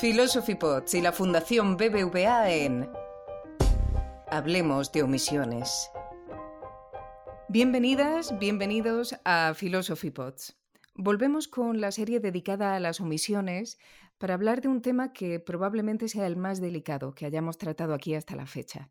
Philosophy Pods y la Fundación BBVA en Hablemos de omisiones. Bienvenidas, bienvenidos a Philosophy Pods. Volvemos con la serie dedicada a las omisiones para hablar de un tema que probablemente sea el más delicado que hayamos tratado aquí hasta la fecha.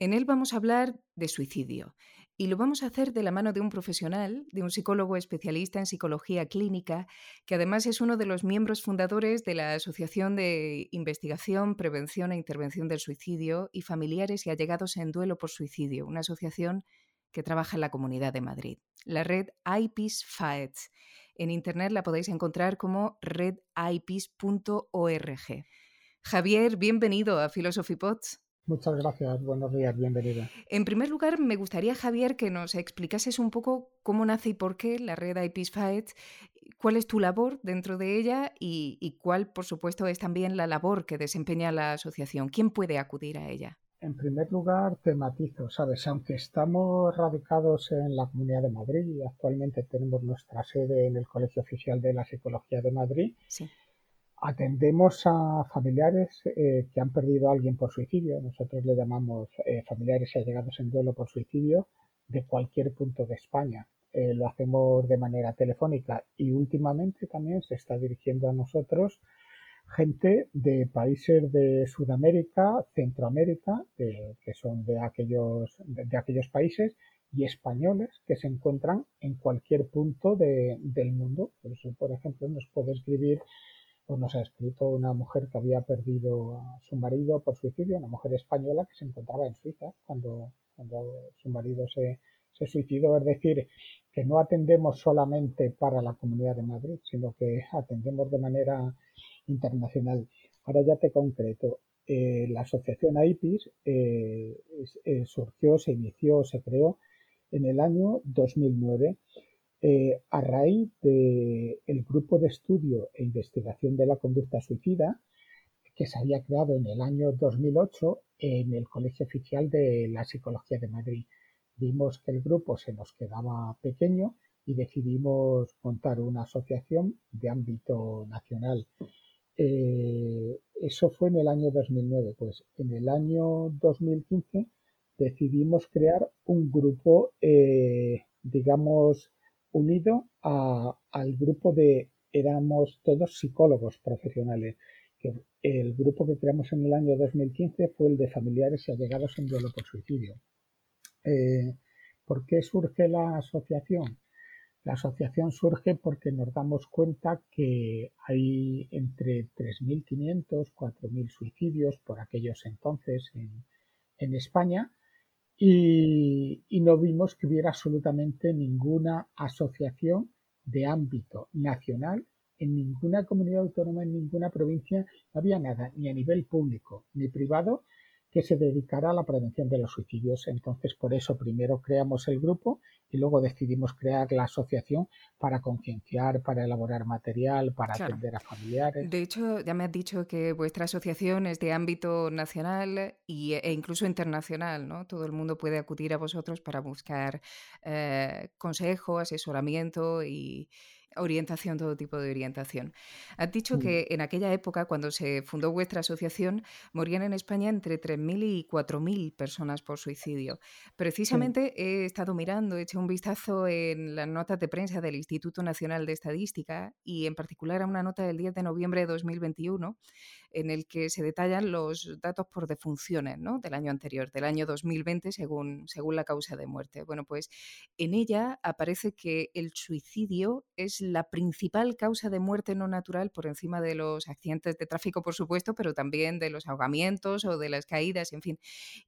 En él vamos a hablar de suicidio y lo vamos a hacer de la mano de un profesional, de un psicólogo especialista en psicología clínica, que además es uno de los miembros fundadores de la Asociación de Investigación, Prevención e Intervención del Suicidio y Familiares y Allegados en Duelo por Suicidio, una asociación que trabaja en la Comunidad de Madrid. La red IPIS Fights. En Internet la podéis encontrar como redipis.org. Javier, bienvenido a Philosophy Pods. Muchas gracias, buenos días, bienvenida. En primer lugar, me gustaría, Javier, que nos explicases un poco cómo nace y por qué la red IPs Fight, cuál es tu labor dentro de ella y, y, cuál, por supuesto, es también la labor que desempeña la asociación. ¿Quién puede acudir a ella? En primer lugar, tematizo, ¿sabes? Aunque estamos radicados en la Comunidad de Madrid y actualmente tenemos nuestra sede en el Colegio Oficial de la Psicología de Madrid, sí Atendemos a familiares eh, que han perdido a alguien por suicidio. Nosotros le llamamos eh, familiares allegados en duelo por suicidio de cualquier punto de España. Eh, lo hacemos de manera telefónica y últimamente también se está dirigiendo a nosotros gente de países de Sudamérica, Centroamérica, que son de aquellos, de, aquellos países, y españoles que se encuentran en cualquier punto del mundo. Por eso, por ejemplo, nos puede escribir pues nos ha escrito una mujer que había perdido a su marido por suicidio, una mujer española que se encontraba en Suiza cuando, su marido se, se suicidó. Es decir, que no atendemos solamente para la Comunidad de Madrid, sino que atendemos de manera internacional. Ahora ya te concreto. Eh, la asociación AIPIS eh, eh, surgió, se inició, se creó en el año 2009 eh, a raíz del grupo de estudio e investigación de la conducta suicida que se había creado en el año 2008 en el Colegio Oficial de la Psicología de Madrid. Vimos que el grupo se nos quedaba pequeño y decidimos montar una asociación de ámbito nacional. Eh, eso fue en el año 2009. Pues en el año 2015 decidimos crear un grupo, eh, digamos, unido al grupo de, éramos todos psicólogos profesionales. Que el grupo que creamos en el año 2015 fue el de familiares y allegados en duelo por suicidio. Eh, ¿Por qué surge la asociación? La asociación surge porque nos damos cuenta que hay entre 3.500, 4.000 suicidios por aquellos entonces en, en España y, no vimos que hubiera absolutamente ninguna asociación de ámbito nacional en ninguna comunidad autónoma, en ninguna provincia, no había nada, ni a nivel público ni privado, que se dedicara a la prevención de los suicidios. Entonces, por eso primero creamos el grupo y luego decidimos crear la asociación para concienciar, para elaborar material, para atender a familiares. De hecho, ya me has dicho que vuestra asociación es de ámbito nacional y, e incluso internacional, ¿no? Todo el mundo puede acudir a vosotros para buscar eh, consejo, asesoramiento y, orientación, todo tipo de orientación. Has dicho mm. que en aquella época, cuando se fundó vuestra asociación, morían en España entre 3.000 y 4.000 personas por suicidio. Precisamente he estado mirando, he hecho un vistazo en las notas de prensa del Instituto Nacional de Estadística y en particular a una nota del 10 de noviembre de 2021 en el que se detallan los datos por defunciones ¿no? del año anterior, del año 2020, según, según la causa de muerte. Bueno, pues en ella aparece que el suicidio es la principal causa de muerte no natural por encima de los accidentes de tráfico, por supuesto, pero también de los ahogamientos o de las caídas, en fin.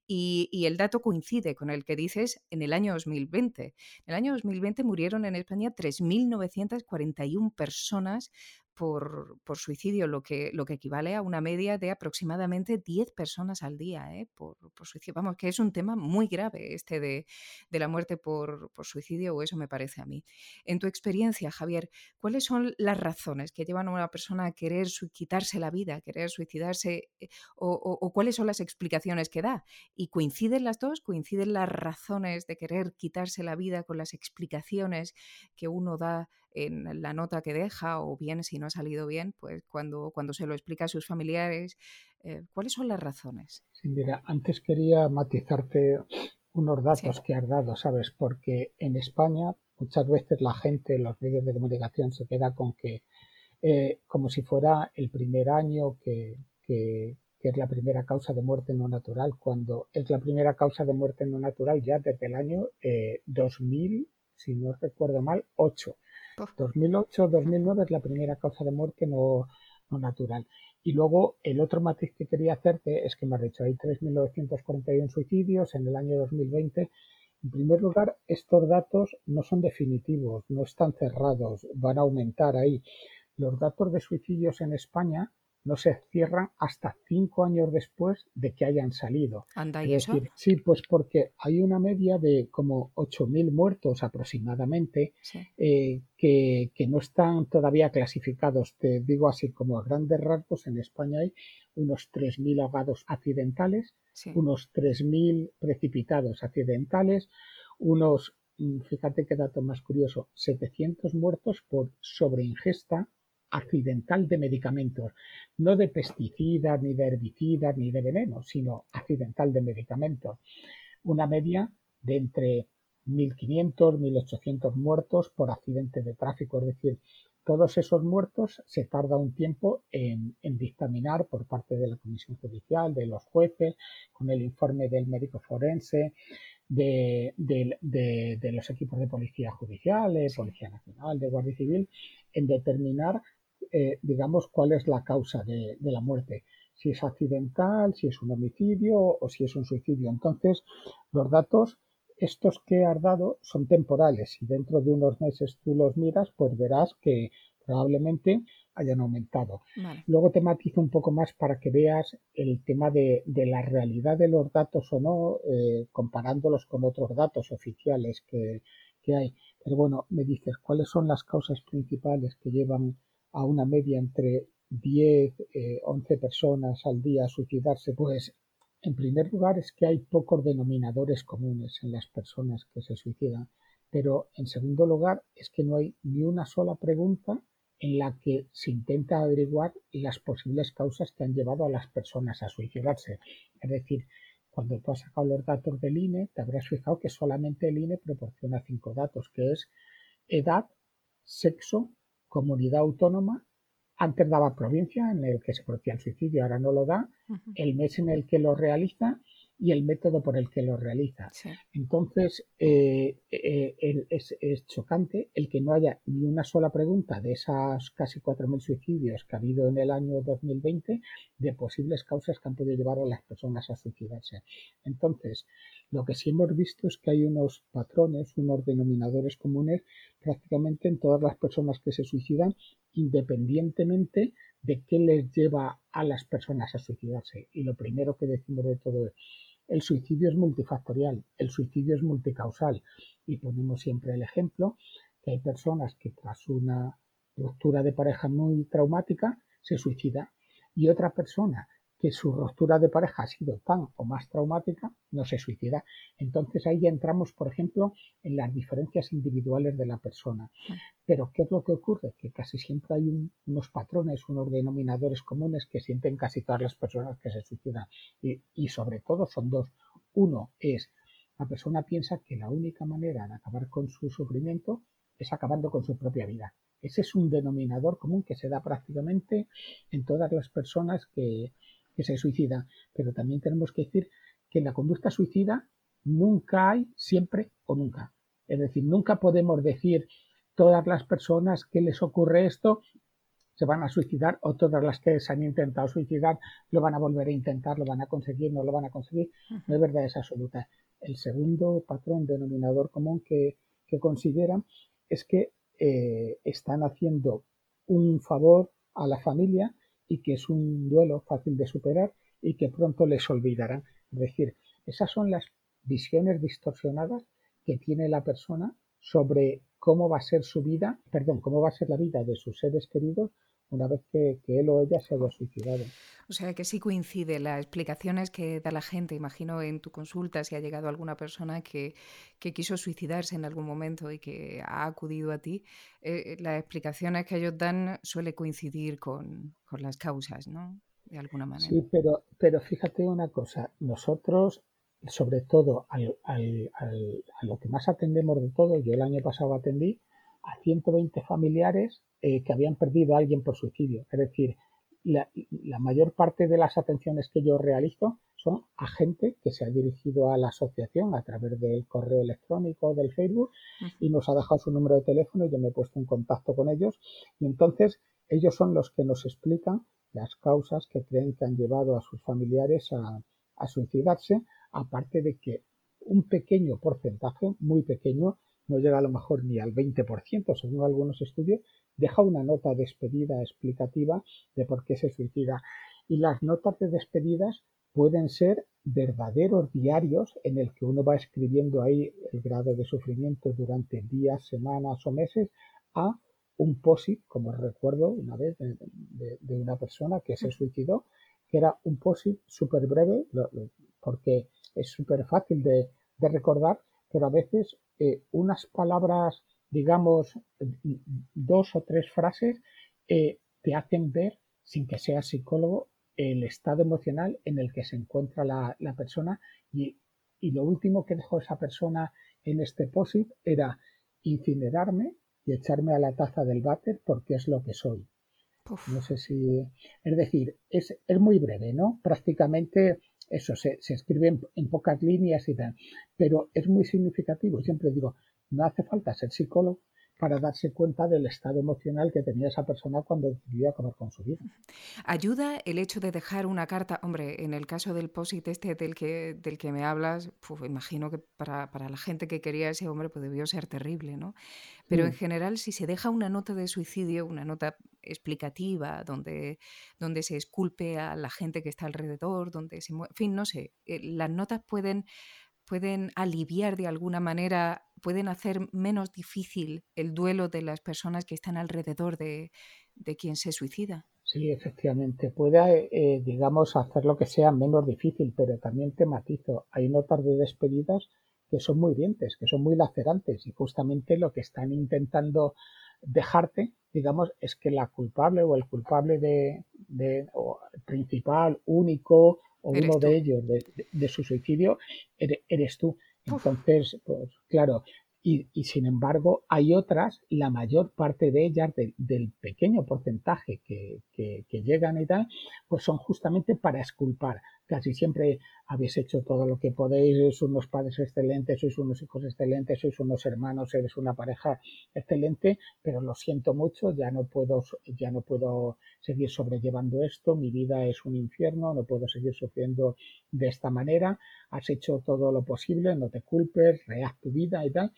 Y, el dato coincide con el que dices en el año 2020. En el año 2020 murieron en España 3.941 personas por, suicidio, lo que, lo que equivale a una media de aproximadamente 10 personas al día ¿eh? por, suicidio. Vamos, que es un tema muy grave este de, la muerte por, suicidio, o eso me parece a mí. En tu experiencia, Javier, ¿cuáles son las razones que llevan a una persona a querer quitarse la vida, a querer suicidarse, eh, o, cuáles son las explicaciones que da? ¿Y coinciden las dos? ¿Coinciden las razones de querer quitarse la vida con las explicaciones que uno da en la nota que deja o bien si no ha salido bien, pues cuando, cuando se lo explica a sus familiares, eh, ¿cuáles son las razones? Sí, mira, antes quería matizarte unos datos que has dado, ¿sabes? Porque en España muchas veces la gente, los medios de comunicación se queda con que eh, como si fuera el primer año que, que, es la primera causa de muerte no natural, cuando es la primera causa de muerte no natural ya desde el año 2000, eh, si no recuerdo mal, 8. 2008-2009 es la primera causa de muerte no, natural. Y luego el otro matiz que quería hacerte es que me has dicho, hay 3.941 suicidios en el año 2020. En primer lugar, estos datos no son definitivos, no están cerrados, van a aumentar ahí. Los datos de suicidios en España no se cierran hasta cinco años después de que hayan salido. ¿Anda y eso? sí, pues porque hay una media de como 8.000 muertos aproximadamente eh, que, no están todavía clasificados. Te digo así como a grandes rasgos, en España hay unos 3.000 ahogados accidentales, unos 3.000 precipitados accidentales, unos, mm, fíjate qué dato más curioso, 700 muertos por sobreingesta accidental de medicamentos, no de pesticidas, ni de herbicidas, ni de veneno, sino accidental de medicamentos. Una media de entre 1.500, 1.800 muertos por accidente de tráfico, es decir, todos esos muertos se tarda un tiempo en, dictaminar por parte de la Comisión Judicial, de los jueces, con el informe del médico forense, de, los equipos de policía judicial, de policía nacional, de guardia civil, en determinar eh, digamos, cuál es la causa de, la muerte, si es accidental, si es un homicidio o si es un suicidio. Entonces, los datos, estos que has dado, son temporales y dentro de unos meses tú los miras, pues verás que probablemente hayan aumentado. Luego te matizo un poco más para que veas el tema de, la realidad de los datos o no, eh, comparándolos con otros datos oficiales que, que hay. Pero bueno, me dices, ¿cuáles son las causas principales que llevan a una media entre 10, 11 eh, personas al día a suicidarse, pues en primer lugar es que hay pocos denominadores comunes en las personas que se suicidan, pero en segundo lugar es que no hay ni una sola pregunta en la que se intenta averiguar las posibles causas que han llevado a las personas a suicidarse. Es decir, cuando tú has sacado los datos del INE, te habrás fijado que solamente el INE proporciona cinco datos, que es edad, sexo, comunidad autónoma, antes daba provincia en el que se producía el suicidio, ahora no lo da, el mes en el que lo realiza y el método por el que lo realiza. Entonces, eh, eh, es, chocante el que no haya ni una sola pregunta de esas casi 4.000 suicidios que ha habido en el año 2020 de posibles causas que han podido llevar a las personas a suicidarse. Entonces, lo que sí hemos visto es que hay unos patrones, unos denominadores comunes prácticamente en todas las personas que se suicidan, independientemente de qué les lleva a las personas a suicidarse. Y lo primero que decimos de todo es, el suicidio es multifactorial, el suicidio es multicausal. Y ponemos siempre el ejemplo que hay personas que tras una ruptura de pareja muy traumática se suicida y otra persona que su ruptura de pareja ha sido tan o más traumática, no se suicida. Entonces ahí ya entramos, por ejemplo, en las diferencias individuales de la persona. Pero ¿qué es lo que ocurre? Que casi siempre hay unos patrones, unos denominadores comunes que sienten casi todas las personas que se suicidan. Y, y sobre todo son dos. Uno es, la persona piensa que la única manera de acabar con su sufrimiento es acabando con su propia vida. Ese es un denominador común que se da prácticamente en todas las personas que, que se suicida. Pero también tenemos que decir que en la conducta suicida nunca hay siempre o nunca. Es decir, nunca podemos decir todas las personas que les ocurre esto se van a suicidar o todas las que se han intentado suicidar lo van a volver a intentar, lo van a conseguir, no lo van a conseguir. No es verdad, es absoluta. El segundo patrón denominador común que, consideran es que eh, están haciendo un favor a la familia y que es un duelo fácil de superar y que pronto les olvidarán. Es decir, esas son las visiones distorsionadas que tiene la persona sobre cómo va a ser su vida, perdón, cómo va a ser la vida de sus seres queridos una vez que, él o ella se haya suicidado. O sea que sí coincide las explicaciones que da la gente. Imagino en tu consulta si ha llegado alguna persona que, quiso suicidarse en algún momento y que ha acudido a ti. Eh, las explicaciones que ellos dan suele coincidir con, las causas, ¿no? De alguna manera. Sí, pero, pero fíjate una cosa. Nosotros, sobre todo a lo que más atendemos de todo, yo el año pasado atendí a 120 familiares eh, que habían perdido a alguien por suicidio. Es decir, la, mayor parte de las atenciones que yo realizo son a gente que se ha dirigido a la asociación a través del correo electrónico, del Facebook, y nos ha dejado su número de teléfono y yo me he puesto en contacto con ellos. Y entonces ellos son los que nos explican las causas que creen que han llevado a sus familiares a, a suicidarse, aparte de que un pequeño porcentaje, muy pequeño, no llega a lo mejor ni al 20%, según algunos estudios, deja una nota de despedida explicativa de por qué se suicida. Y las notas de despedidas pueden ser verdaderos diarios en el que uno va escribiendo ahí el grado de sufrimiento durante días, semanas o meses a un POSIT, como recuerdo una vez de, una persona que se suicidó, que era un POSIT súper breve, porque es súper fácil de, recordar, pero a veces eh, unas palabras digamos, dos o tres frases eh, te hacen ver, sin que seas psicólogo, el estado emocional en el que se encuentra la, persona y, lo último que dejó esa persona en este posit era incinerarme y echarme a la taza del váter porque es lo que soy. No sé si. Es decir, es, es muy breve, ¿no? Prácticamente eso se, se escribe en, en, pocas líneas y tal, pero es muy significativo. Siempre digo, no hace falta ser psicólogo para darse cuenta del estado emocional que tenía esa persona cuando decidió acabar con su vida. ¿Ayuda el hecho de dejar una carta? Hombre, en el caso del POSIT este del que, del que me hablas, imagino que para, la gente que quería a ese hombre pues debió ser terrible, ¿no? Pero en general, si se deja una nota de suicidio, una nota explicativa, donde, donde se esculpe a la gente que está alrededor, donde se... En fin, no sé, eh, las notas pueden pueden aliviar de alguna manera, pueden hacer menos difícil el duelo de las personas que están alrededor de, quien se suicida. Sí, efectivamente, puede, eh, digamos, hacer lo que sea menos difícil, pero también te matizo, hay notas de despedidas que son muy dientes, que son muy lacerantes y justamente lo que están intentando dejarte, digamos, es que la culpable o el culpable de, de principal, único o uno de ellos de, su suicidio eres, tú. Entonces, pues claro, y, sin embargo hay otras, la mayor parte de ellas, del pequeño porcentaje que, que, llegan y tal, pues son justamente para esculpar. Casi siempre habéis hecho todo lo que podéis, sois unos padres excelentes, sois unos hijos excelentes, sois unos hermanos, eres una pareja excelente, pero lo siento mucho, ya no puedo, ya no puedo seguir sobrellevando esto, mi vida es un infierno, no puedo seguir sufriendo de esta manera, has hecho todo lo posible, no te culpes, reaz tu vida y tal.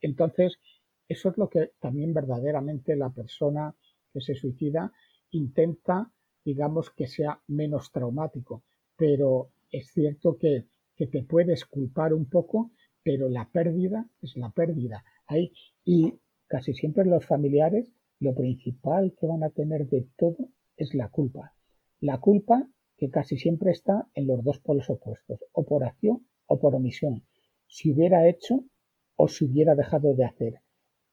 Entonces, eso es lo que también verdaderamente la persona que se suicida intenta, digamos, que sea menos traumático. Pero es cierto que, te puedes culpar un poco, pero la pérdida es la pérdida. Hay, y casi siempre los familiares, lo principal que van a tener de todo es la culpa. La culpa que casi siempre está en los dos polos opuestos, o por acción o por omisión. Si hubiera hecho o si hubiera dejado de hacer.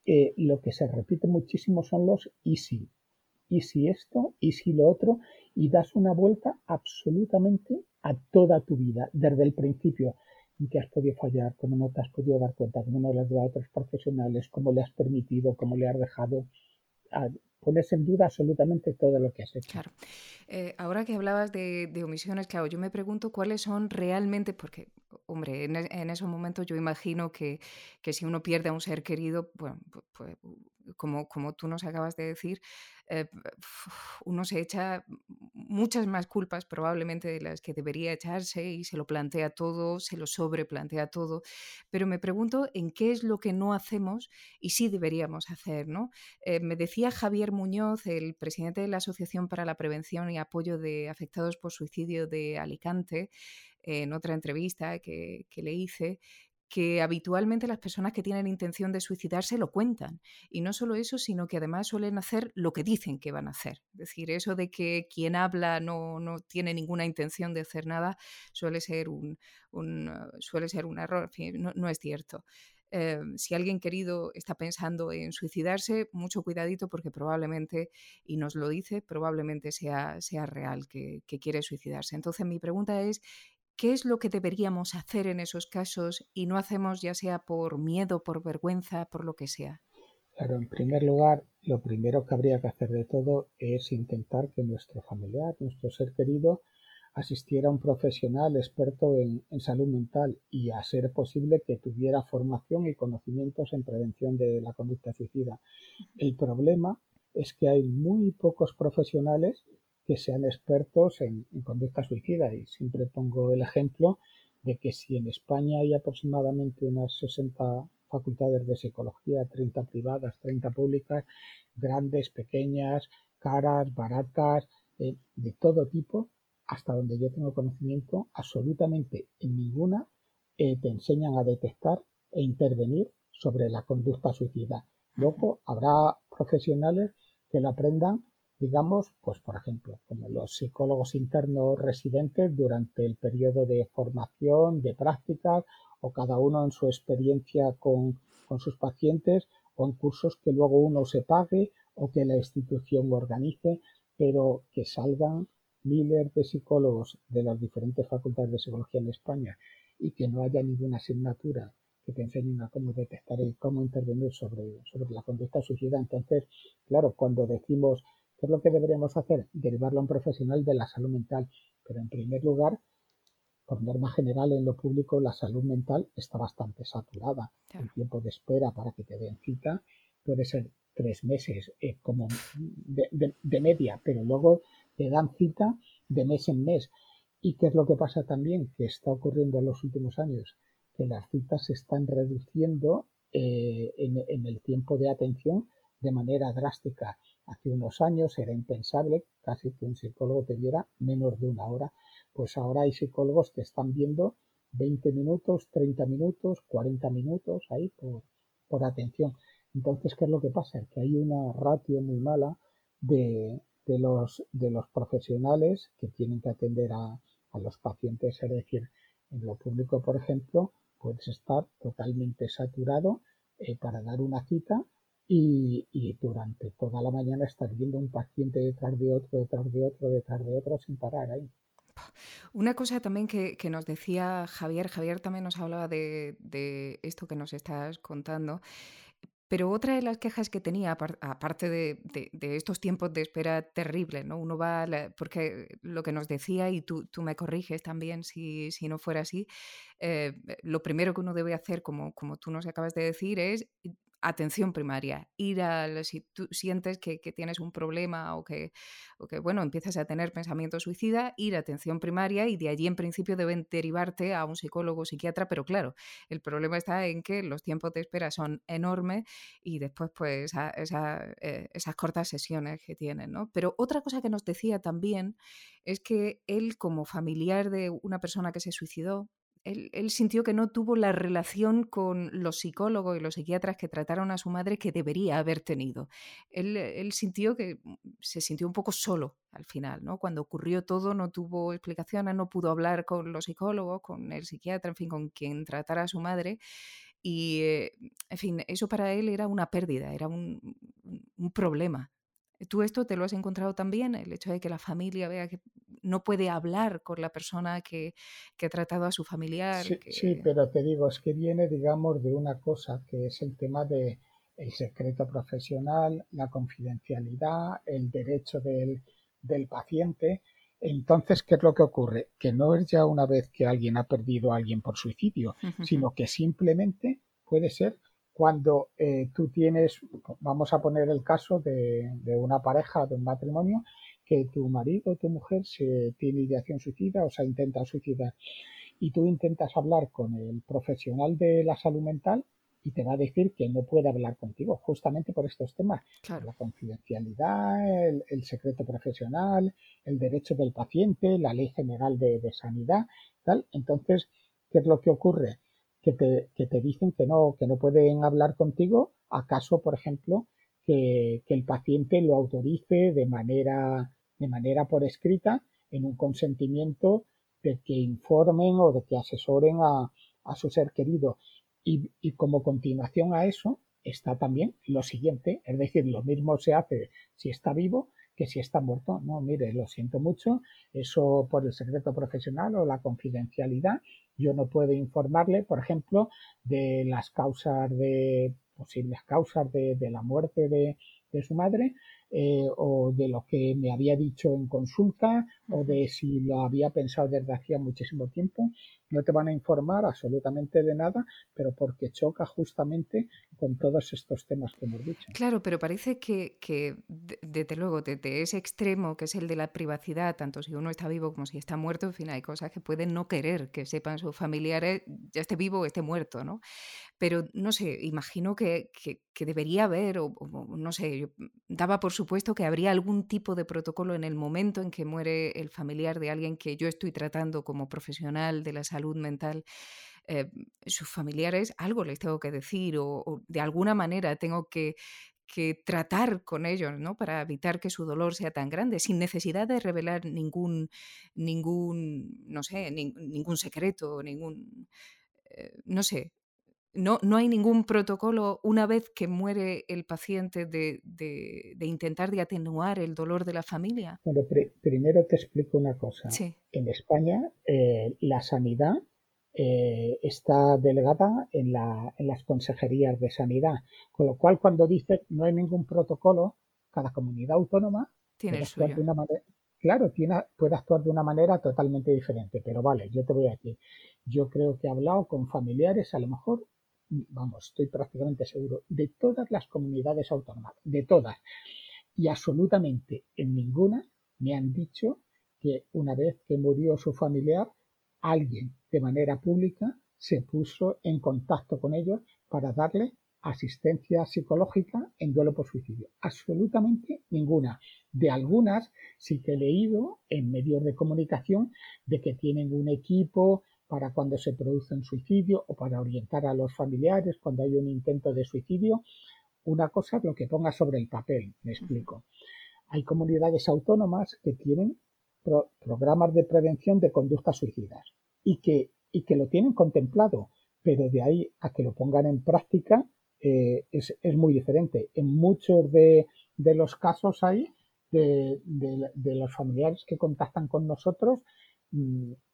Eh, lo que se repite muchísimo son los y si. Y si esto, y si lo otro, y das una vuelta absolutamente a toda tu vida, desde el principio. En qué has podido fallar, cómo no te has podido dar cuenta, cómo no le has dado a otros profesionales, cómo le has permitido, cómo le has dejado. A, pones en duda absolutamente todo lo que has hecho. Claro. Eh, ahora que hablabas de, omisiones, claro, yo me pregunto cuáles son realmente, porque, hombre, en, en esos momentos yo imagino que, que, si uno pierde a un ser querido, bueno, pues, como, como tú nos acabas de decir, eh, uno se echa muchas más culpas probablemente de las que debería echarse y se lo plantea todo, se lo sobreplantea todo, pero me pregunto en qué es lo que no hacemos y sí deberíamos hacer. ¿no? Eh, me decía Javier Muñoz, el presidente de la Asociación para la Prevención y Apoyo de Afectados por Suicidio de Alicante, en otra entrevista que, que le hice, que habitualmente las personas que tienen intención de suicidarse lo cuentan. Y no solo eso, sino que además suelen hacer lo que dicen que van a hacer. Es decir, eso de que quien habla no, tiene ninguna intención de hacer nada suele ser un, suele ser un error. no, es cierto. Eh, si alguien querido está pensando en suicidarse, mucho cuidadito porque probablemente, y nos lo dice, probablemente sea, sea real que quiere suicidarse. Entonces mi pregunta es, ¿Qué es lo que deberíamos hacer en esos casos y no hacemos ya sea por miedo, por vergüenza, por lo que sea? Claro, en primer lugar, lo primero que habría que hacer de todo es intentar que nuestro familiar, nuestro ser querido, asistiera a un profesional experto en, salud mental y a ser posible que tuviera formación y conocimientos en prevención de la conducta suicida. El problema es que hay muy pocos profesionales que sean expertos en, conducta suicida. Y siempre pongo el ejemplo de que si en España hay aproximadamente unas 60 facultades de psicología, 30 privadas, 30 públicas, grandes, pequeñas, caras, baratas, eh, de todo tipo, hasta donde yo tengo conocimiento, absolutamente en ninguna eh, te enseñan a detectar e intervenir sobre la conducta suicida. Luego habrá profesionales que lo aprendan digamos, pues por ejemplo, como los psicólogos internos residentes durante el periodo de formación, de prácticas, o cada uno en su experiencia con, con sus pacientes, o en cursos que luego uno se pague o que la institución organice, pero que salgan miles de psicólogos de las diferentes facultades de psicología en España y que no haya ninguna asignatura que te enseñen a cómo detectar y cómo intervenir sobre, sobre la conducta suicida. Entonces, claro, cuando decimos ¿Qué es lo que deberíamos hacer? Derivarlo a un profesional de la salud mental. Pero en primer lugar, por norma general en lo público, la salud mental está bastante saturada. El tiempo de espera para que te den cita puede ser tres meses eh, como de, media, pero luego te dan cita de mes en mes. ¿Y qué es lo que pasa también? Que está ocurriendo en los últimos años, que las citas se están reduciendo eh, en el tiempo de atención de manera drástica. Hace unos años era impensable casi que un psicólogo te diera menos de una hora, pues ahora hay psicólogos que están viendo 20 minutos, 30 minutos, 40 minutos ahí por, por atención. Entonces, ¿qué es lo que pasa? Que hay una ratio muy mala de, de, los, de los profesionales que tienen que atender a, a los pacientes. Es decir, en lo público, por ejemplo, puedes estar totalmente saturado eh, para dar una cita y, durante toda la mañana estar viendo un paciente detrás de otro, detrás de otro, detrás de otro, sin parar ahí. Una cosa también que, nos decía Javier, Javier también nos hablaba de, esto que nos estás contando, pero otra de las quejas que tenía, aparte de, estos tiempos de espera terribles, ¿no? Uno va, porque lo que nos decía, y tú, tú me corriges también si, si no fuera así, eh, lo primero que uno debe hacer, como, como tú nos acabas de decir, es atención primaria, ir a, si tú sientes que, tienes un problema o que, bueno, empiezas a tener pensamiento suicida, ir a atención primaria y de allí en principio deben derivarte a un psicólogo o psiquiatra, pero claro, el problema está en que los tiempos de espera son enormes y después pues eh, esas cortas sesiones que tienen, ¿no? Pero otra cosa que nos decía también es que él como familiar de una persona que se suicidó, él, sintió que no tuvo la relación con los psicólogos y los psiquiatras que trataron a su madre que debería haber tenido. Él, sintió que mm, se sintió un poco solo al final, ¿no? Cuando ocurrió todo no tuvo explicaciones, no pudo hablar con los psicólogos, con el psiquiatra, en fin, con quien tratara a su madre. Y, eh, en fin, eso para él era una pérdida, era un problema. ¿Tú esto te lo has encontrado también? El hecho de que la familia vea que no puede hablar con la persona que, ha tratado a su familiar. Sí, pero te digo, es que viene, digamos, de una cosa que es el tema de el secreto profesional, la confidencialidad, el derecho del, paciente. Entonces, ¿qué es lo que ocurre? Que no es ya una vez que alguien ha perdido a alguien por suicidio, sino que simplemente puede ser cuando eh, tú tienes, vamos a poner el caso de, una pareja, de un matrimonio, que tu marido o tu mujer se tiene ideación suicida o se intenta suicidar y tú intentas hablar con el profesional de la salud mental y te va a decir que no puede hablar contigo justamente por estos temas. La confidencialidad, el, secreto profesional, el derecho del paciente, la ley general de, de sanidad, tal. Entonces, ¿qué es lo que ocurre? Que te, dicen que no, que no pueden hablar contigo, acaso, por ejemplo, que, que, el paciente lo autorice de manera, de manera por escrita en un consentimiento de que informen o de que asesoren a, a su ser querido. Y, y, como continuación a eso está también lo siguiente, es decir, lo mismo se hace si está vivo que si está muerto. No, mire, lo siento mucho, eso por el secreto profesional o la confidencialidad, yo no puedo informarle, por ejemplo, de las causas de posibles causas de, de la muerte de, de su madre, eh, o de lo que me había dicho en consulta o de si lo había pensado desde hacía muchísimo tiempo. No te van a informar absolutamente de nada, pero porque choca justamente con todos estos temas que hemos dicho. Claro, pero parece que, que desde luego, desde ese extremo que es el de la privacidad, tanto si uno está vivo como si está muerto, en fin, hay cosas que pueden no querer que sepan sus familiares, ya esté vivo o esté muerto, ¿no? Pero no sé, imagino que, que, debería haber, o, no sé, daba por supuesto que habría algún tipo de protocolo en el momento en que muere el familiar de alguien que yo estoy tratando como profesional de la salud mental. Eh, sus familiares, algo les tengo que decir o, de alguna manera tengo que, que tratar con ellos, ¿no? Para evitar que su dolor sea tan grande, sin necesidad de revelar ningún, ningún, no sé, ni, ningún secreto, ningún, eh, no sé, no, no hay ningún protocolo una vez que muere el paciente de, de, de intentar de atenuar el dolor de la familia. Bueno, pr primero te explico una cosa. Sí. En España, eh, la sanidad eh, está delegada en, la, en, las consejerías de sanidad, con lo cual cuando dice no hay ningún protocolo, cada comunidad autónoma tiene puede actuar de una manera, claro, tiene, puede actuar de una manera totalmente diferente, pero vale, yo te voy a decir, yo creo que he hablado con familiares, a lo mejor vamos, estoy prácticamente seguro, de todas las comunidades autónomas, de todas. Y absolutamente en ninguna me han dicho que una vez que murió su familiar, alguien de manera pública se puso en contacto con ellos para darle asistencia psicológica en duelo por suicidio. Absolutamente ninguna. De algunas sí que he leído en medios de comunicación de que tienen un equipo para cuando se produce un suicidio o para orientar a los familiares cuando hay un intento de suicidio. Una cosa es lo que ponga sobre el papel, me explico. Hay comunidades autónomas que tienen pro programas de prevención de conductas suicidas y que, y que lo tienen contemplado, pero de ahí a que lo pongan en práctica eh, es, es, muy diferente. En muchos de, de los casos hay de, de, de, los familiares que contactan con nosotros,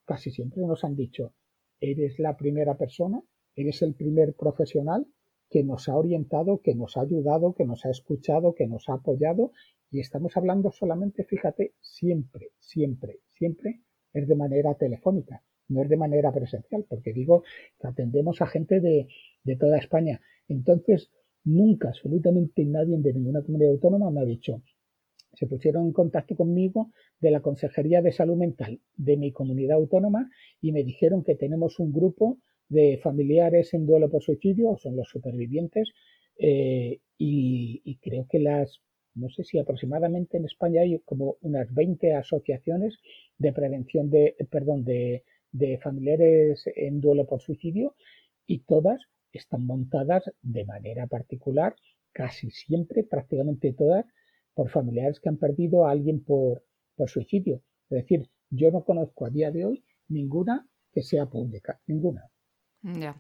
casi siempre nos han dicho, eres la primera persona, eres el primer profesional que nos ha orientado, que nos ha ayudado, que nos ha escuchado, que nos ha apoyado y estamos hablando solamente, fíjate, siempre, siempre, siempre es de manera telefónica, no es de manera presencial, porque digo que atendemos a gente de, de toda España. Entonces, nunca, absolutamente nadie de ninguna comunidad autónoma me ha dicho, se pusieron en contacto conmigo de la Consejería de Salud Mental de mi comunidad autónoma y me dijeron que tenemos un grupo de familiares en duelo por suicidio, son los supervivientes, eh, y, creo que las, no sé si aproximadamente en España hay como unas 20 asociaciones de prevención de, perdón, de, de familiares en duelo por suicidio y todas están montadas de manera particular, casi siempre, prácticamente todas, por familiares que han perdido a alguien por, por suicidio. Es decir, yo no conozco a día de hoy ninguna que sea pública, ninguna. Ya.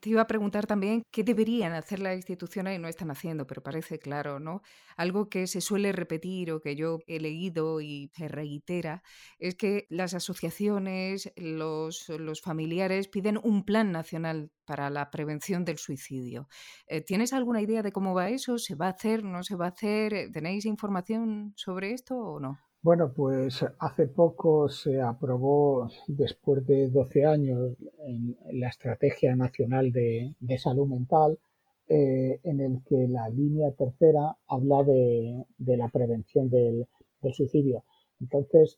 Te iba a preguntar también qué deberían hacer las instituciones y no están haciendo, pero parece claro, ¿no? Algo que se suele repetir o que yo he leído y se reitera es que las asociaciones, los, los familiares piden un plan nacional para la prevención del suicidio. Eh, ¿Tienes alguna idea de cómo va eso? ¿Se va a hacer? ¿No se va a hacer? ¿Tenéis información sobre esto o no? Bueno, pues hace poco se aprobó, después de 12 años, la Estrategia Nacional de, Salud Mental, eh, en el que la línea tercera habla de, la prevención del, suicidio. Entonces,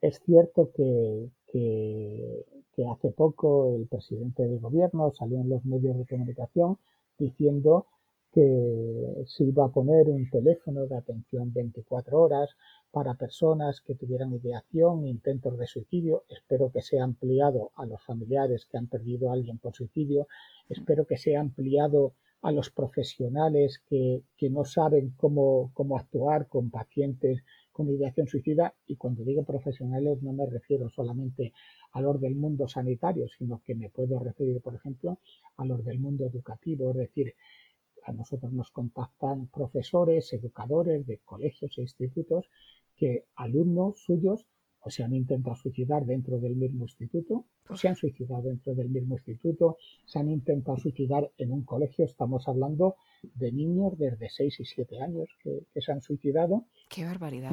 es cierto que, que, que hace poco el presidente del gobierno salió en los medios de comunicación diciendo que se iba a poner un teléfono de atención 24 horas para personas que tuvieran ideación, intentos de suicidio. Espero que sea ampliado a los familiares que han perdido a alguien por suicidio. Espero que sea ampliado a los profesionales que, no saben cómo, cómo actuar con pacientes con ideación suicida. Y cuando digo profesionales no me refiero solamente a los del mundo sanitario, sino que me puedo referir, por ejemplo, a los del mundo educativo, es decir, a nosotros nos contactan profesores, educadores de colegios e institutos que alumnos suyos o se han intentado suicidar dentro del mismo instituto, o se han suicidado dentro del mismo instituto, se han intentado suicidar en un colegio. Estamos hablando de niños desde 6 y 7 años que, se han suicidado. ¡Qué barbaridad!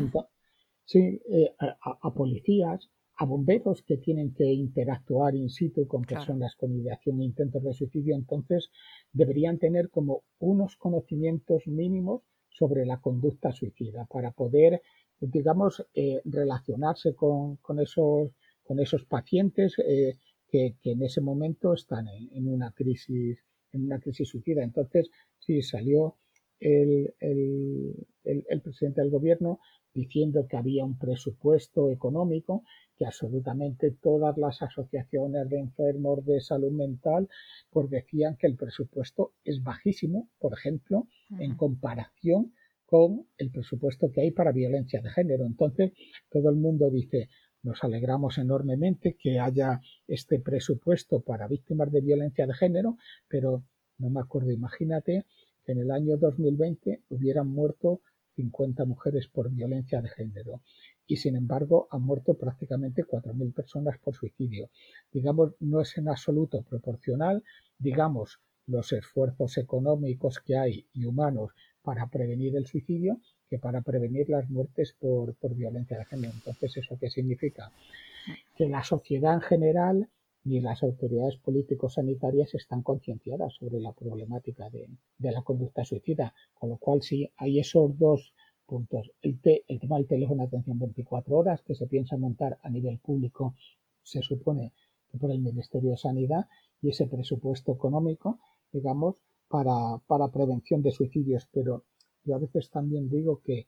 sí, eh, a, policías, a bomberos que tienen que interactuar in situ con personas con ideación e intentos de suicidio. Entonces, deberían tener como unos conocimientos mínimos sobre la conducta suicida para poder digamos, eh, relacionarse con, esos, con esos pacientes eh, que, en ese momento están en, una crisis en una crisis suicida. Entonces, sí, salió el, el, presidente del gobierno diciendo que había un presupuesto económico que absolutamente todas las asociaciones de enfermos de salud mental pues decían que el presupuesto es bajísimo, por ejemplo, en comparación con el presupuesto que hay para violencia de género. Entonces, todo el mundo dice, nos alegramos enormemente que haya este presupuesto para víctimas de violencia de género, pero no me acuerdo, imagínate que en el año 2020 hubieran muerto 50 mujeres por violencia de género y sin embargo han muerto prácticamente 4.000 personas por suicidio. Digamos, no es en absoluto proporcional, digamos, los esfuerzos económicos que hay y humanos para prevenir el suicidio que para prevenir las muertes por, violencia de género. Entonces, ¿eso qué significa? Que la sociedad en general ni las autoridades políticos sanitarias están concienciadas sobre la problemática de, la conducta suicida, con lo cual sí hay esos dos puntos. El, el tema del teléfono de atención 24 horas que se piensa montar a nivel público, se supone que por el Ministerio de Sanidad y ese presupuesto económico, digamos, para, para prevención de suicidios, pero yo a veces también digo que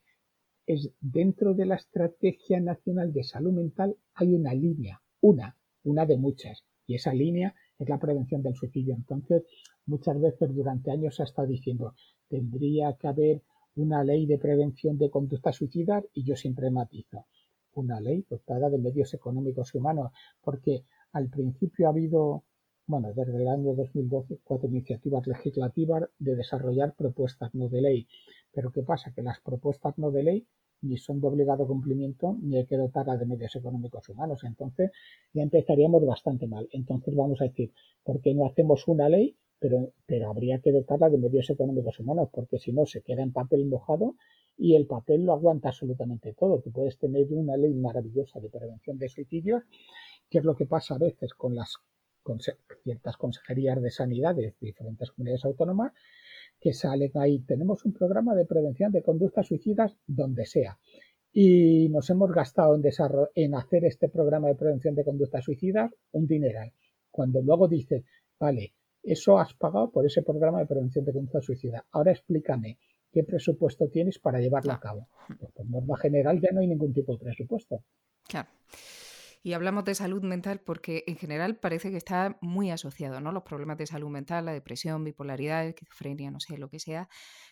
es dentro de la Estrategia Nacional de Salud Mental hay una línea, una, una de muchas, y esa línea es la prevención del suicidio. Entonces, muchas veces durante años se ha estado diciendo, tendría que haber una ley de prevención de conducta suicida y yo siempre matizo, una ley dotada de medios económicos y humanos, porque al principio ha habido bueno, desde el año 2012, cuatro iniciativas legislativas de desarrollar propuestas no de ley. Pero ¿qué pasa? Que las propuestas no de ley ni son de obligado cumplimiento ni hay que dotarlas de medios económicos humanos. Entonces ya empezaríamos bastante mal. Entonces vamos a decir, ¿por qué no hacemos una ley? Pero, pero habría que dotarla de medios económicos humanos, porque si no se queda en papel mojado y el papel lo aguanta absolutamente todo. Tú puedes tener una ley maravillosa de prevención de suicidios, que es lo que pasa a veces con las ciertas consejerías de sanidad de diferentes comunidades autónomas que salen ahí. Tenemos un programa de prevención de conductas suicidas donde sea. Y nos hemos gastado en, en hacer este programa de prevención de conductas suicidas un dineral. Cuando luego dices, vale, eso has pagado por ese programa de prevención de conductas suicidas. Ahora explícame qué presupuesto tienes para llevarlo a cabo. Pues por norma general ya no hay ningún tipo de presupuesto. Claro. Y hablamos de salud mental porque en general parece que está muy asociado, ¿no? Los problemas de salud mental, la depresión, bipolaridad, esquizofrenia, no sé, lo que sea,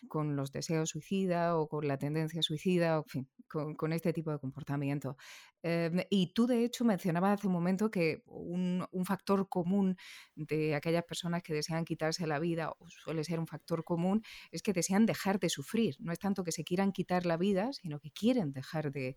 con los deseos suicida o con la tendencia suicida, en fin, con, este tipo de comportamiento. Em, y tú, de hecho, mencionabas hace un momento que un, factor común de aquellas personas que desean quitarse la vida, o suele ser un factor común, es que desean dejar de sufrir. No es tanto que se quieran quitar la vida, sino que quieren dejar de,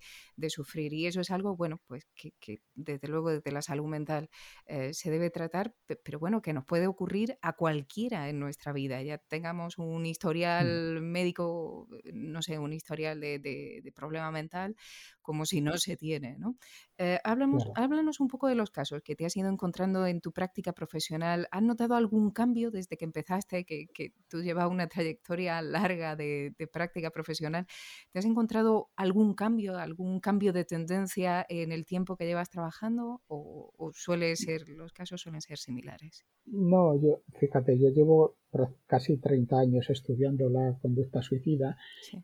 sufrir. Y eso es algo, bueno, pues que, desde luego desde la salud mental eh, se debe tratar, pero bueno, que nos puede ocurrir a cualquiera en nuestra vida. Ya tengamos un mm. historial médico, no sé, un historial de, de problema mental, como si no se tiene. ¿no? Eh, háblanos, un poco de los casos que te has ido encontrando en tu práctica profesional. ¿Has notado algún cambio desde que empezaste, que, tú llevas una trayectoria larga de, práctica profesional? ¿Te has encontrado algún cambio, algún cambio de tendencia en el tiempo que llevas trabajando o, suele ser, los casos suelen ser similares? No, yo, fíjate, yo llevo casi 30 años estudiando la conducta suicida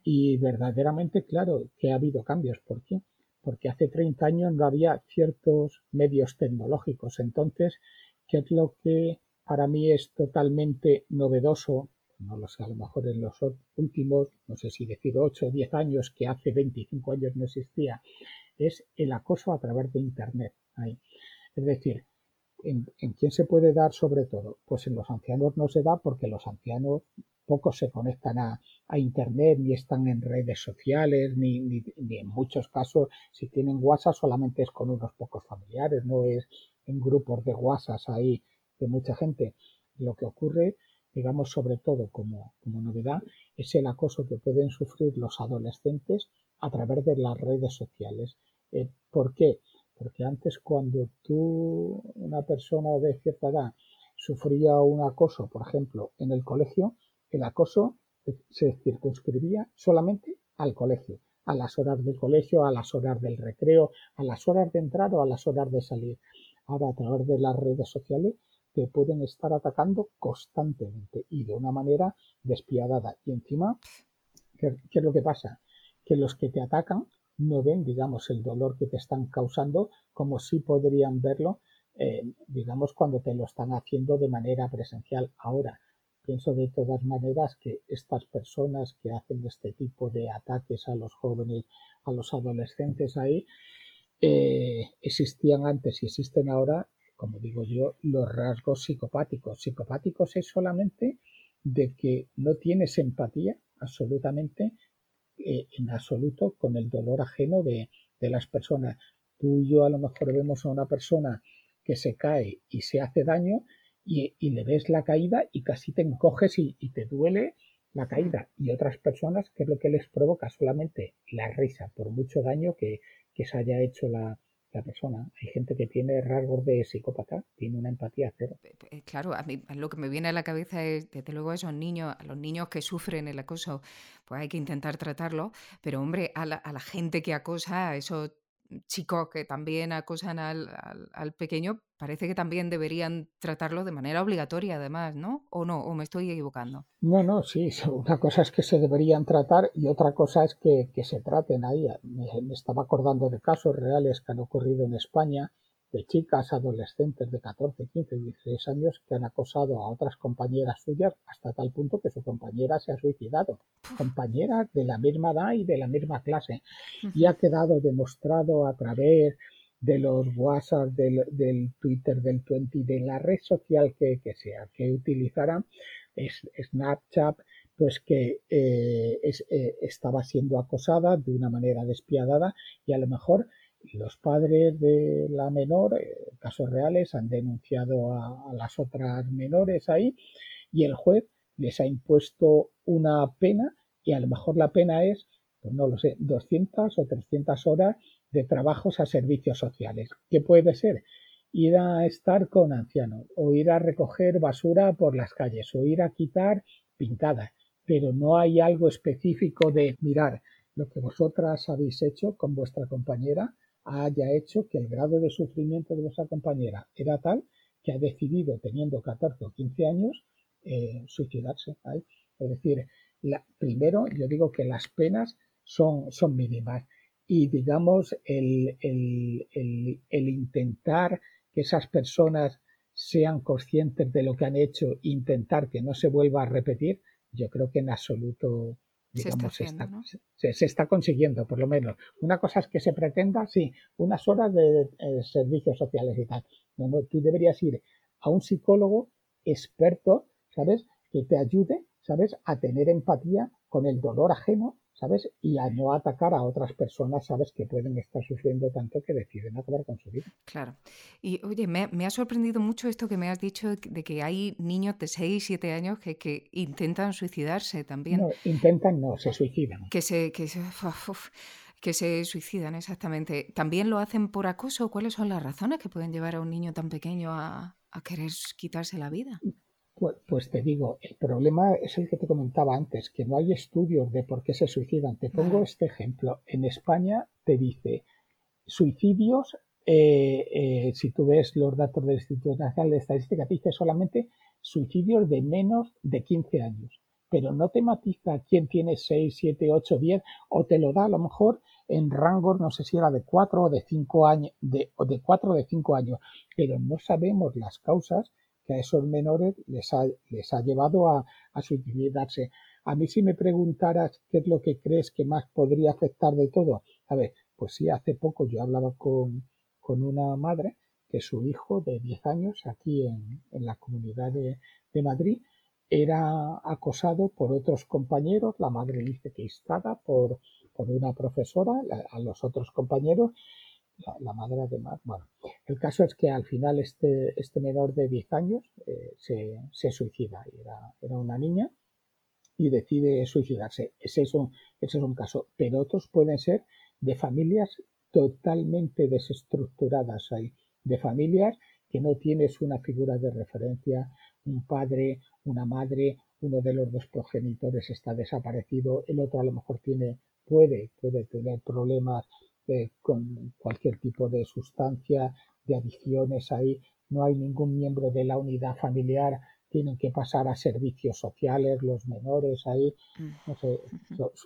y verdaderamente, claro, que ha habido cambios. ¿Por qué? Porque hace 30 años no había ciertos medios tecnológicos. Entonces, ¿qué es lo que para mí es totalmente novedoso? No lo sé, a lo mejor en los últimos, no sé si decir 8 o 10 años, que hace 25 años no existía, es el acoso a través de Internet. Es decir, ¿En, quién se puede dar sobre todo? Pues en los ancianos no se da porque los ancianos pocos se conectan a, Internet, ni están en redes sociales, ni, ni, en muchos casos, si tienen WhatsApp solamente es con unos pocos familiares, no es en grupos de WhatsApp ahí de mucha gente. Lo que ocurre, digamos, sobre todo como, como novedad, es el acoso que pueden sufrir los adolescentes a través de las redes sociales. Eh, ¿Por qué? Porque antes cuando tú, una persona de cierta edad, sufría un acoso, por ejemplo, en el colegio, el acoso se circunscribía solamente al colegio, a las horas del colegio, a las horas del recreo, a las horas de entrar o a las horas de salir. Ahora, a través de las redes sociales, te pueden estar atacando constantemente y de una manera despiadada. Y encima, ¿qué, es lo que pasa? Que los que te atacan no ven, digamos, el dolor que te están causando como si podrían verlo, eh, digamos, cuando te lo están haciendo de manera presencial. Ahora, pienso de todas maneras que estas personas que hacen este tipo de ataques a los jóvenes, a los adolescentes ahí, eh, existían antes y existen ahora, como digo yo, los rasgos psicopáticos. Psicopáticos es solamente de que no tienes empatía absolutamente eh, en absoluto con el dolor ajeno de, las personas. Tú y yo a lo mejor vemos a una persona que se cae y se hace daño y, le ves la caída y casi te encoges y, te duele la caída. Y otras personas, ¿qué es lo que les provoca? Solamente la risa, por mucho daño que se haya hecho la, la persona. Hay gente que tiene rasgos de psicópata, tiene una empatía cero. Claro, a mí lo que me viene a la cabeza es, desde luego, a esos niños, a los niños que sufren el acoso, pues hay que intentar tratarlo, pero hombre, a la, a la gente que acosa, a esos chicos que también acosan al, al, pequeño, parece que también deberían tratarlo de manera obligatoria, además, ¿no? ¿O no? ¿O me estoy equivocando? No, no, sí. Una cosa es que se deberían tratar y otra cosa es que, que se traten ahí. Me, me, estaba acordando de casos reales que han ocurrido en España de chicas adolescentes de 14, 15, 16 años que han acosado a otras compañeras suyas hasta tal punto que su compañera se ha suicidado. Compañeras de la misma edad y de la misma clase. Y ha quedado demostrado a través de los WhatsApp, del, Twitter, del Twenty, de la red social que, sea, que utilizaran, es, Snapchat, pues que eh, eh, estaba siendo acosada de una manera despiadada y a lo mejor los padres de la menor, eh, casos reales, han denunciado a, las otras menores ahí y el juez les ha impuesto una pena y a lo mejor la pena es, pues no lo sé, 200 o 300 horas de trabajos a servicios sociales. ¿Qué puede ser? Ir a estar con ancianos o ir a recoger basura por las calles o ir a quitar pintadas. Pero no hay algo específico de mirar lo que vosotras habéis hecho con vuestra compañera haya hecho que el grado de sufrimiento de vuestra compañera era tal que ha decidido, teniendo 14 o 15 años, eh, suicidarse. Es decir, primero yo digo que las penas son, son mínimas y digamos el, el, intentar que esas personas sean conscientes de lo que han hecho, intentar que no se vuelva a repetir, yo creo que en absoluto se, está, consiguiendo, por lo menos. Una cosa es que se pretenda, sí, unas horas de, servicios sociales y tal. No, no, tú deberías ir a un psicólogo experto, ¿sabes? Que te ayude, ¿sabes? A tener empatía con el dolor ajeno ¿sabes? Y a no atacar a otras personas, ¿sabes? Que pueden estar sufriendo tanto que deciden acabar con su vida. Claro. Y oye, me, ha sorprendido mucho esto que me has dicho de que hay niños de 6, 7 años que, que intentan suicidarse también. No, intentan, no, se suicidan. Que se, que que se suicidan, exactamente. ¿También lo hacen por acoso? ¿Cuáles son las razones que pueden llevar a un niño tan pequeño a, a querer quitarse la vida? Pues, pues, te digo, el problema es el que te comentaba antes, que no hay estudios de por qué se suicidan. Te pongo este ejemplo. En España te dice suicidios, eh, eh, si tú ves los datos del Instituto Nacional de Estadística, te dice solamente suicidios de menos de 15 años, pero no te matiza quién tiene 6, 7, 8, 10, o te lo da a lo mejor en rangos, no sé si era de 4 o de 5 años, de, o de 4 o de 5 años, pero no sabemos las causas que a esos menores les ha, les ha llevado a, a suicidarse. A mí si me preguntaras qué es lo que crees que más podría afectar de todo, a ver, pues sí, hace poco yo hablaba con, con una madre que su hijo de 10 años aquí en, en la comunidad de, de, Madrid era acosado por otros compañeros, la madre dice que instada por, por una profesora, a los otros compañeros, la, madre además, bueno, el caso es que al final este, este menor de 10 años eh, se, se, suicida, era, era una niña y decide suicidarse. Ese es, un, ese es un caso, pero otros pueden ser de familias totalmente desestructuradas. Ahí, de familias que no tienes una figura de referencia, un padre, una madre, uno de los dos progenitores está desaparecido, el otro a lo mejor tiene, puede, puede tener problemas eh, con cualquier tipo de sustancia, de adicciones ahí, no hay ningún miembro de la unidad familiar, tienen que pasar a servicios sociales, los menores ahí, no sé,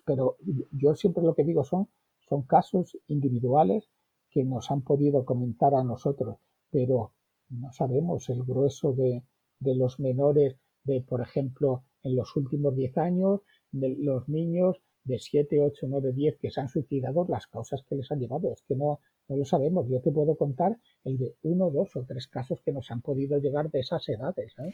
pero yo siempre lo que digo son son casos individuales que nos han podido comentar a nosotros, pero no sabemos el grueso de, los menores de, por ejemplo, en los últimos 10 años, de los niños de 7, 8, 9, 10 que se han suicidado, las causas que les han llevado. Es que no, no lo sabemos. Yo te puedo contar el de uno, dos o tres casos que nos han podido llegar de esas edades. ¿eh?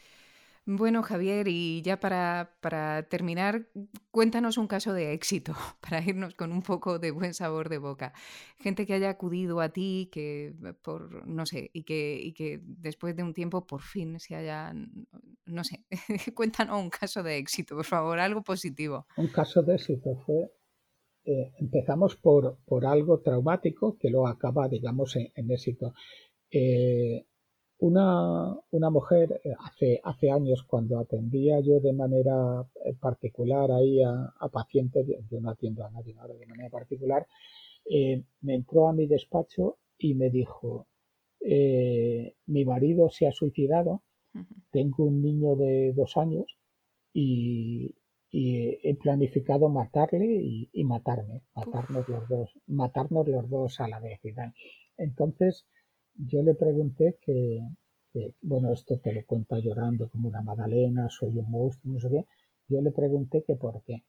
Bueno, Javier, y ya para, terminar, cuéntanos un caso de éxito, para irnos con un poco de buen sabor de boca. Gente que haya acudido a ti, que por, no sé, y que, y que después de un tiempo por fin se haya, no sé, cuéntanos un caso de éxito, por favor, algo positivo. Un caso de éxito fue, eh, empezamos por, por algo traumático que lo acaba, digamos, en, éxito. Eh, una, una mujer eh, hace, hace años cuando atendía yo de manera eh, particular ahí a, pacientes, yo no atiendo a nadie ahora de manera particular, eh, me entró a mi despacho y me dijo, mi marido se ha suicidado, tengo un niño de dos años y, he planificado matarle y, matarme, matarnos los dos, matarnos los dos a la vez. Entonces, yo le pregunté que, bueno, esto te lo cuenta llorando como una magdalena, soy un monstruo, no sé qué. Yo le pregunté que por qué.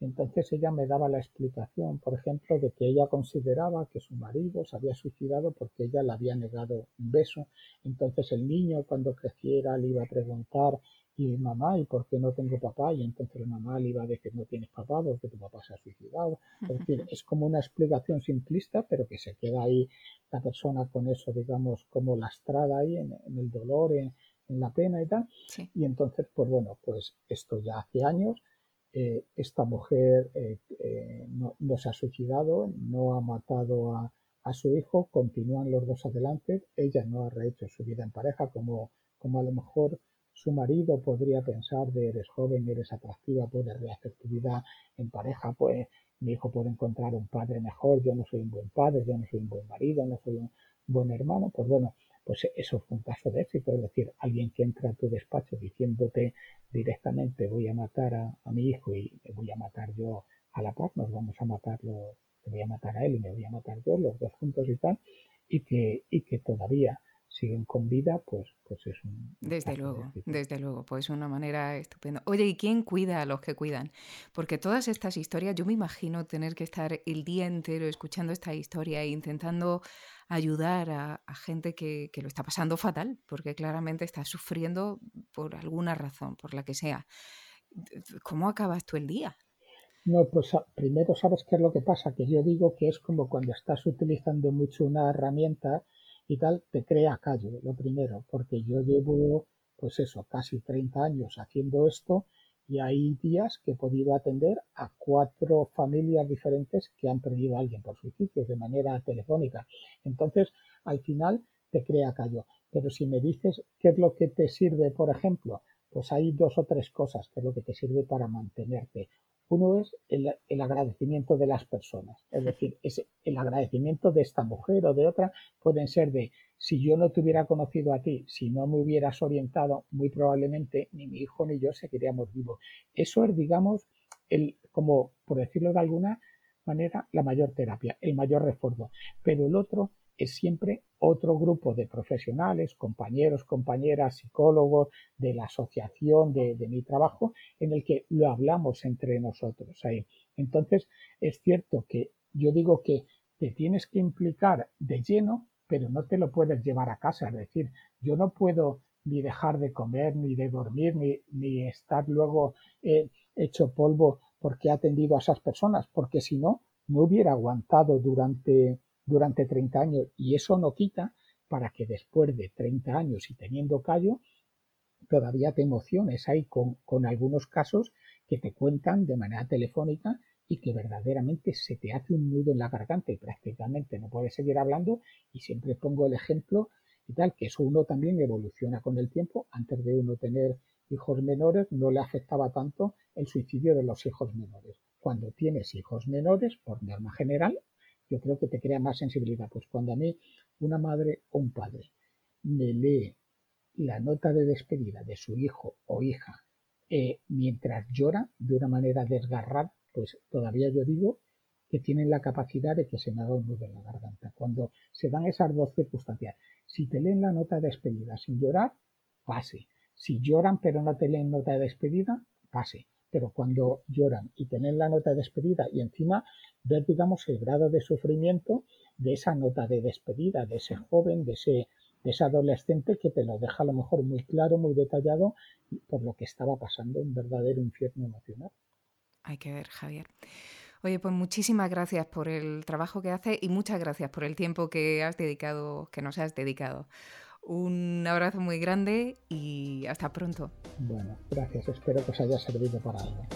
Entonces ella me daba la explicación, por ejemplo, de que ella consideraba que su marido se había suicidado porque ella le había negado un beso. Entonces el niño cuando creciera le iba a preguntar y mamá, ¿y por qué no tengo papá? Y entonces la mamá le iba a decir, no tienes papá porque tu papá se ha suicidado. Es decir, es como una explicación simplista, pero que se queda ahí la persona con eso, digamos, como lastrada ahí en, el dolor, en, la pena y tal. Y entonces, pues bueno, pues esto ya hace años. Eh, esta mujer eh, eh, no, se ha suicidado, no ha matado a, a su hijo, continúan los dos adelante. Ella no ha rehecho su vida en pareja como, como a lo mejor su marido podría pensar de eres joven, eres atractiva, puedes rehacer tu vida en pareja, pues mi hijo puede encontrar un padre mejor, yo no soy un buen padre, yo no soy un buen marido, no soy un buen hermano, pues bueno, pues eso fue un caso de éxito, es decir, alguien que entra a tu despacho diciéndote directamente voy a matar a, mi hijo y me voy a matar yo a la par, nos vamos a matarlo, te voy a matar a él y me voy a matar yo, los dos juntos y tal, y que, y que todavía siguen con vida, pues, pues es un... Desde luego, desde luego, pues una manera estupenda. Oye, ¿y quién cuida a los que cuidan? Porque todas estas historias, yo me imagino tener que estar el día entero escuchando esta historia e intentando ayudar a, gente que, que, lo está pasando fatal, porque claramente está sufriendo por alguna razón, por la que sea. ¿Cómo acabas tú el día? No, pues primero sabes qué es lo que pasa, que yo digo que es como cuando estás utilizando mucho una herramienta y tal, te crea callo, lo primero, porque yo llevo, pues eso, casi 30 años haciendo esto y hay días que he podido atender a cuatro familias diferentes que han perdido a alguien por suicidio de manera telefónica. Entonces, al final te crea callo. Pero si me dices qué es lo que te sirve, por ejemplo, pues hay dos o tres cosas que es lo que te sirve para mantenerte. Uno es el, el, agradecimiento de las personas, es decir, es el agradecimiento de esta mujer o de otra pueden ser de si yo no te hubiera conocido a ti, si no me hubieras orientado, muy probablemente ni mi hijo ni yo seguiríamos vivos. Eso es, digamos, el, como por decirlo de alguna manera, la mayor terapia, el mayor refuerzo. Pero el otro es siempre otro grupo de profesionales, compañeros, compañeras, psicólogos de la asociación de, mi trabajo, en el que lo hablamos entre nosotros ahí. Entonces, es cierto que yo digo que te tienes que implicar de lleno, pero no te lo puedes llevar a casa. Es decir, yo no puedo ni dejar de comer, ni de dormir, ni, ni estar luego eh, hecho polvo porque he atendido a esas personas, porque si no, no hubiera aguantado durante durante 30 años y eso no quita para que después de 30 años y teniendo callo, todavía te emociones ahí con, con algunos casos que te cuentan de manera telefónica y que verdaderamente se te hace un nudo en la garganta y prácticamente no puedes seguir hablando y siempre pongo el ejemplo y tal, que eso uno también evoluciona con el tiempo. Antes de uno tener hijos menores no le afectaba tanto el suicidio de los hijos menores. Cuando tienes hijos menores, por norma general, yo creo que te crea más sensibilidad. Pues cuando a mí una madre o un padre me lee la nota de despedida de su hijo o hija eh, mientras llora de una manera desgarrada, pues todavía yo digo que tienen la capacidad de que se me haga un nudo en la garganta. Cuando se dan esas dos circunstancias, si te leen la nota de despedida sin llorar, pase. Si lloran pero no te leen nota de despedida, pase pero cuando lloran y tienen la nota de despedida y encima ver, digamos, el grado de sufrimiento de esa nota de despedida, de ese joven, de ese, de ese adolescente que te lo deja a lo mejor muy claro, muy detallado por lo que estaba pasando, un verdadero infierno emocional. Hay que ver, Javier. Oye, pues muchísimas gracias por el trabajo que hace y muchas gracias por el tiempo que has dedicado, que nos has dedicado. Un abrazo muy grande y hasta pronto. Bueno, gracias. Espero que os haya servido para algo.